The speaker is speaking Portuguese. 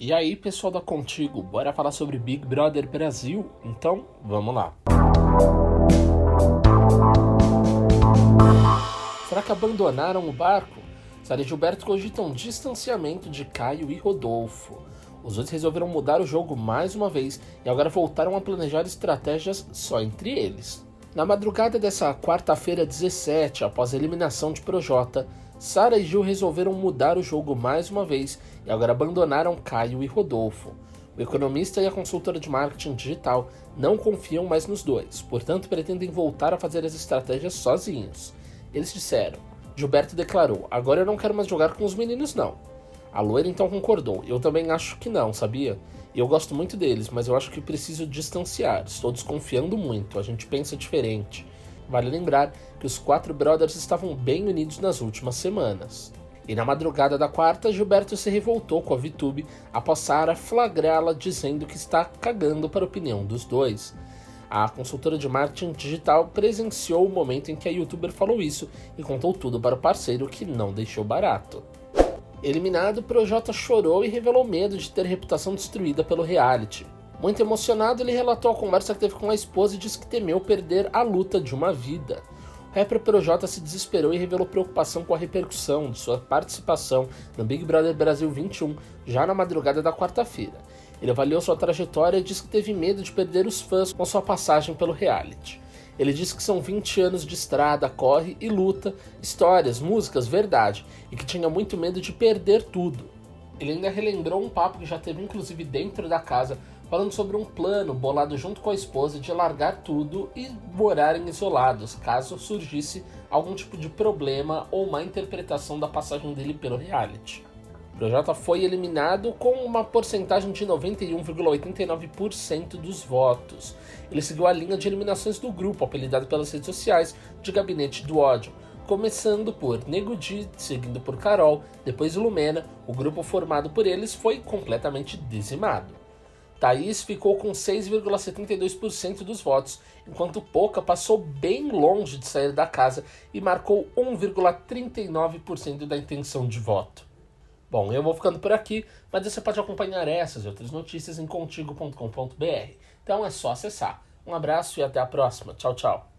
E aí, pessoal da Contigo, bora falar sobre Big Brother Brasil? Então, vamos lá. Será que abandonaram o barco? Sara e Gilberto cogitam distanciamento de Caio e Rodolfo. Os dois resolveram mudar o jogo mais uma vez e agora voltaram a planejar estratégias só entre eles. Na madrugada dessa quarta-feira 17, após a eliminação de Projota, Sara e Gil resolveram mudar o jogo mais uma vez e agora abandonaram Caio e Rodolfo. O economista e a consultora de marketing digital não confiam mais nos dois, portanto pretendem voltar a fazer as estratégias sozinhos. Eles disseram: Gilberto declarou: Agora eu não quero mais jogar com os meninos, não. A loira então concordou: Eu também acho que não, sabia? Eu gosto muito deles, mas eu acho que preciso distanciar. Estou desconfiando muito, a gente pensa diferente. Vale lembrar que os quatro brothers estavam bem unidos nas últimas semanas. E na madrugada da quarta, Gilberto se revoltou com a VTube após Sara flagrá-la dizendo que está cagando para a opinião dos dois. A consultora de marketing digital presenciou o momento em que a youtuber falou isso e contou tudo para o parceiro que não deixou barato. Eliminado, Projota chorou e revelou medo de ter reputação destruída pelo reality. Muito emocionado, ele relatou a conversa que teve com a esposa e disse que temeu perder a luta de uma vida. O rapper Projota se desesperou e revelou preocupação com a repercussão de sua participação no Big Brother Brasil 21 já na madrugada da quarta-feira. Ele avaliou sua trajetória e disse que teve medo de perder os fãs com sua passagem pelo reality. Ele disse que são 20 anos de estrada, corre e luta, histórias, músicas, verdade, e que tinha muito medo de perder tudo. Ele ainda relembrou um papo que já teve inclusive dentro da casa falando sobre um plano bolado junto com a esposa de largar tudo e morarem isolados, caso surgisse algum tipo de problema ou má interpretação da passagem dele pelo reality. O Projota foi eliminado com uma porcentagem de 91,89% dos votos. Ele seguiu a linha de eliminações do grupo, apelidado pelas redes sociais de Gabinete do Ódio, começando por Nego Di, seguindo por Carol, depois Lumena. O grupo formado por eles foi completamente dizimado. Thaís ficou com 6,72% dos votos, enquanto Poca passou bem longe de sair da casa e marcou 1,39% da intenção de voto. Bom, eu vou ficando por aqui, mas você pode acompanhar essas e outras notícias em contigo.com.br. Então é só acessar. Um abraço e até a próxima. Tchau, tchau.